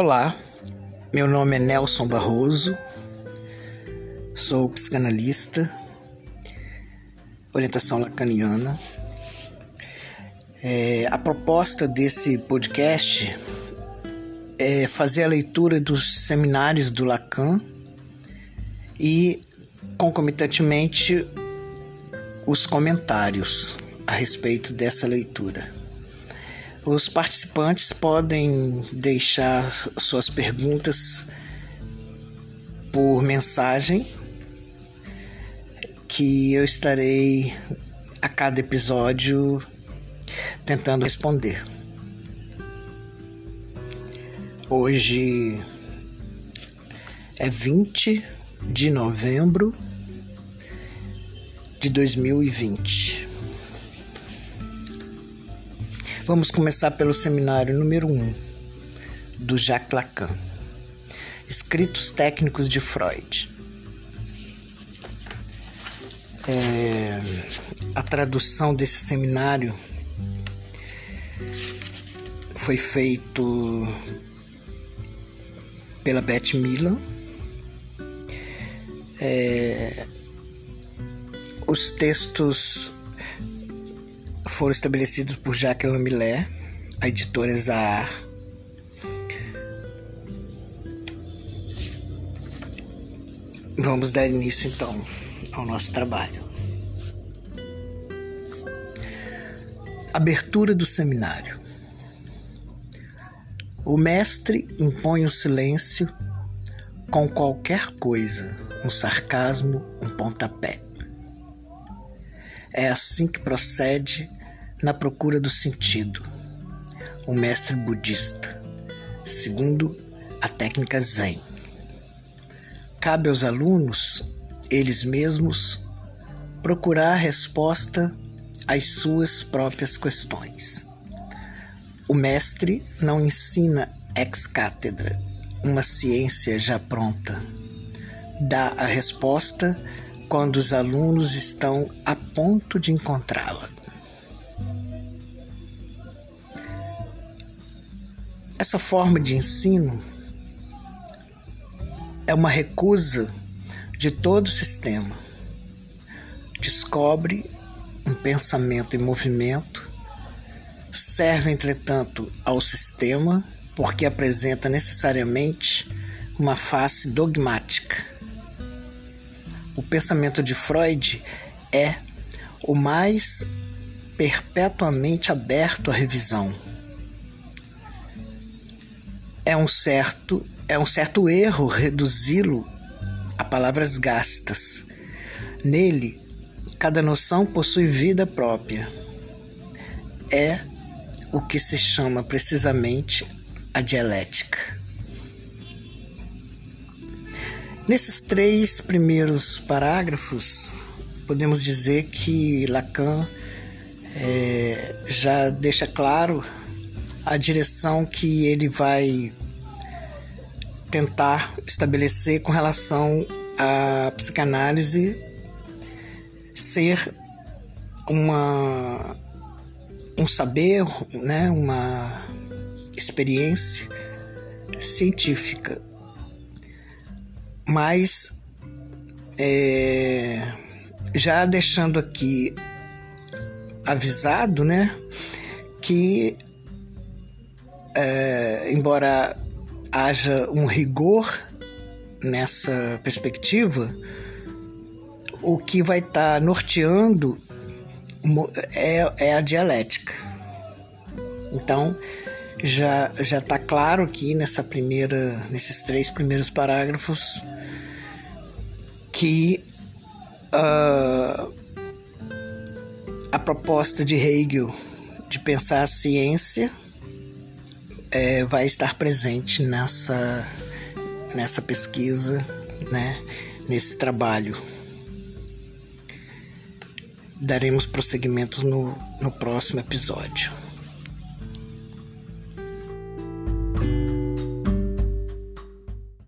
Olá, meu nome é Nelson Barroso, sou psicanalista, orientação lacaniana. É, a proposta desse podcast é fazer a leitura dos seminários do Lacan e, concomitantemente, os comentários a respeito dessa leitura. Os participantes podem deixar suas perguntas por mensagem que eu estarei a cada episódio tentando responder. Hoje é 20 de novembro de 2020. Vamos começar pelo seminário número 1 um, do Jacques Lacan. Escritos técnicos de Freud. É, a tradução desse seminário foi feito pela Beth Milan. É, os textos foram estabelecidos por Jacques Lamillet, a editora Zahar. Vamos dar início então ao nosso trabalho. Abertura do seminário. O mestre impõe o silêncio com qualquer coisa, um sarcasmo, um pontapé. É assim que procede na procura do sentido, o mestre budista, segundo a técnica Zen. Cabe aos alunos, eles mesmos, procurar a resposta às suas próprias questões. O mestre não ensina ex cátedra, uma ciência já pronta. Dá a resposta quando os alunos estão a ponto de encontrá-la. Essa forma de ensino é uma recusa de todo o sistema. Descobre um pensamento em movimento, serve, entretanto, ao sistema porque apresenta necessariamente uma face dogmática. O pensamento de Freud é o mais perpetuamente aberto à revisão é um certo é um certo erro reduzi-lo a palavras gastas. Nele, cada noção possui vida própria. É o que se chama precisamente a dialética. Nesses três primeiros parágrafos, podemos dizer que Lacan é, já deixa claro a direção que ele vai tentar estabelecer com relação à psicanálise ser uma um saber, né, uma experiência científica, mas é, já deixando aqui avisado, né, que é, embora haja um rigor nessa perspectiva, o que vai estar tá norteando é, é a dialética. Então, já já está claro aqui nessa primeira, nesses três primeiros parágrafos que uh, a proposta de Hegel de pensar a ciência é, vai estar presente nessa, nessa pesquisa, né, nesse trabalho. Daremos prosseguimento no, no próximo episódio.